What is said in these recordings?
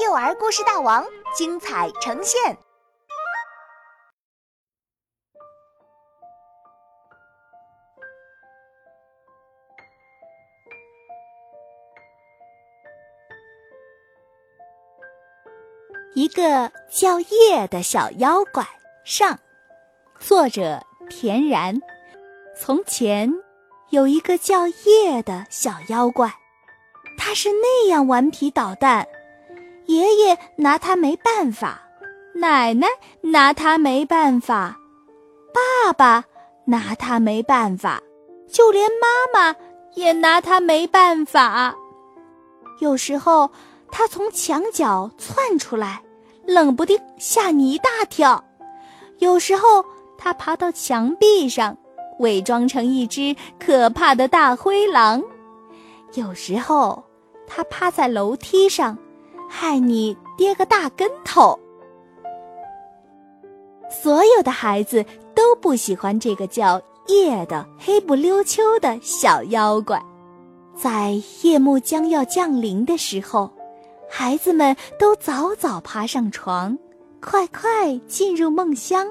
幼儿故事大王精彩呈现。一个叫叶的小妖怪上，作者田然。从前有一个叫叶的小妖怪，他是那样顽皮捣蛋，爷爷拿他没办法，奶奶拿他没办法，爸爸拿他没办法，就连妈妈也拿他没办法。有时候。他从墙角窜出来，冷不丁吓你一大跳；有时候他爬到墙壁上，伪装成一只可怕的大灰狼；有时候他趴在楼梯上，害你跌个大跟头。所有的孩子都不喜欢这个叫夜的黑不溜秋的小妖怪，在夜幕将要降临的时候。孩子们都早早爬上床，快快进入梦乡。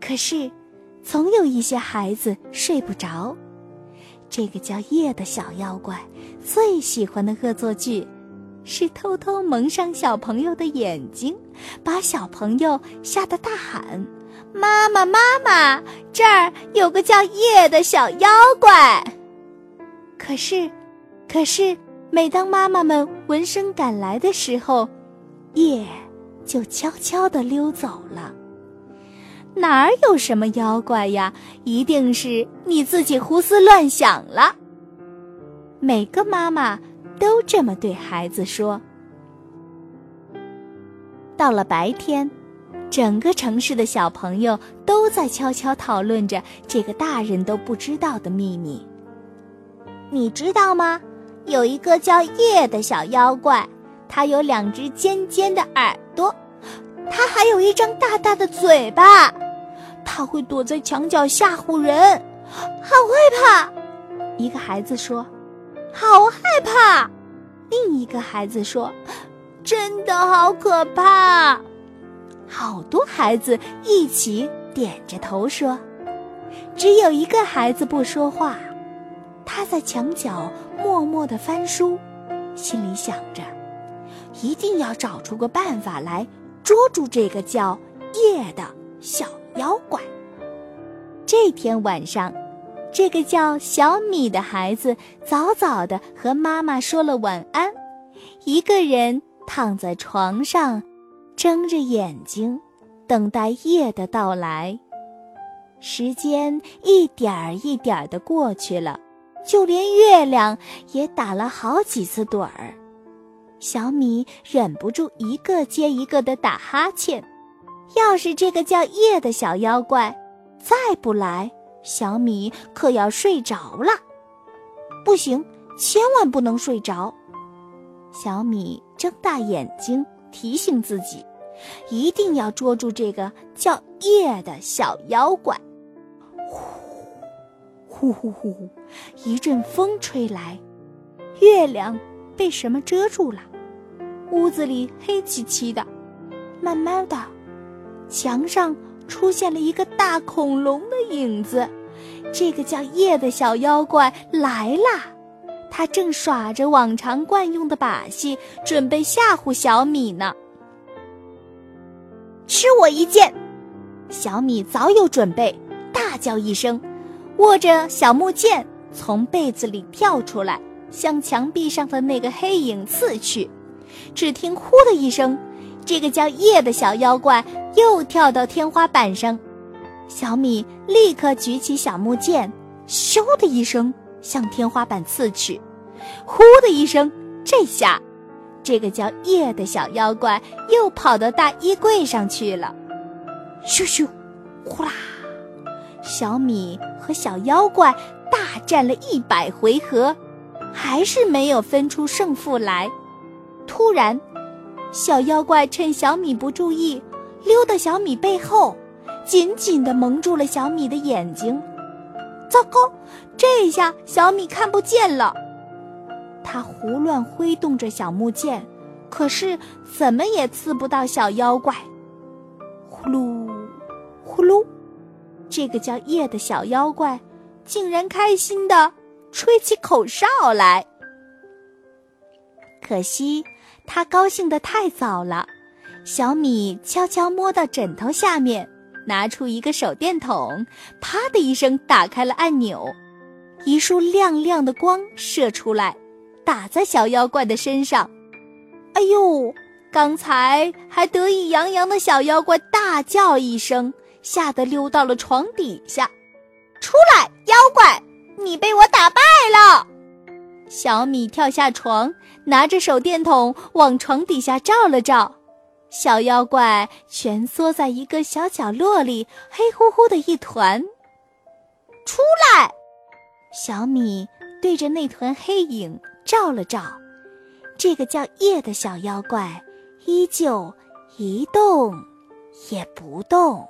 可是，总有一些孩子睡不着。这个叫夜的小妖怪最喜欢的恶作剧，是偷偷蒙上小朋友的眼睛，把小朋友吓得大喊：“妈妈，妈妈，这儿有个叫夜的小妖怪！”可是，可是。每当妈妈们闻声赶来的时候，夜就悄悄地溜走了。哪儿有什么妖怪呀？一定是你自己胡思乱想了。每个妈妈都这么对孩子说。到了白天，整个城市的小朋友都在悄悄讨论着这个大人都不知道的秘密。你知道吗？有一个叫叶的小妖怪，它有两只尖尖的耳朵，它还有一张大大的嘴巴，它会躲在墙角吓唬人，好害怕。一个孩子说：“好害怕。”另一个孩子说：“真的好可怕。”好多孩子一起点着头说：“只有一个孩子不说话。”他在墙角默默地翻书，心里想着，一定要找出个办法来捉住这个叫夜的小妖怪。这天晚上，这个叫小米的孩子早早地和妈妈说了晚安，一个人躺在床上，睁着眼睛，等待夜的到来。时间一点儿一点儿地过去了。就连月亮也打了好几次盹儿，小米忍不住一个接一个的打哈欠。要是这个叫夜的小妖怪再不来，小米可要睡着了。不行，千万不能睡着。小米睁大眼睛提醒自己，一定要捉住这个叫夜的小妖怪。呼呼呼呼！一阵风吹来，月亮被什么遮住了？屋子里黑漆漆的。慢慢的，墙上出现了一个大恐龙的影子。这个叫夜的小妖怪来啦！他正耍着往常惯用的把戏，准备吓唬小米呢。吃我一剑！小米早有准备，大叫一声。握着小木剑，从被子里跳出来，向墙壁上的那个黑影刺去。只听“呼”的一声，这个叫叶的小妖怪又跳到天花板上。小米立刻举起小木剑，咻的一声向天花板刺去。呼的一声，这下，这个叫叶的小妖怪又跑到大衣柜上去了。咻咻，呼啦。小米和小妖怪大战了一百回合，还是没有分出胜负来。突然，小妖怪趁小米不注意，溜到小米背后，紧紧地蒙住了小米的眼睛。糟糕，这下小米看不见了。他胡乱挥动着小木剑，可是怎么也刺不到小妖怪。呼噜，呼噜，这个叫叶的小妖怪竟然开心的吹起口哨来。可惜他高兴的太早了。小米悄悄摸到枕头下面，拿出一个手电筒，啪的一声打开了按钮，一束亮亮的光射出来，打在小妖怪的身上。哎呦！刚才还得意洋洋的小妖怪大叫一声，吓得溜到了床底下。出来，妖怪！你被我打败了。小米跳下床，拿着手电筒往床底下照了照。小妖怪蜷缩在一个小角落里，黑乎乎的一团。出来！小米对着那团黑影照了照，这个叫夜的小妖怪依旧一动也不动。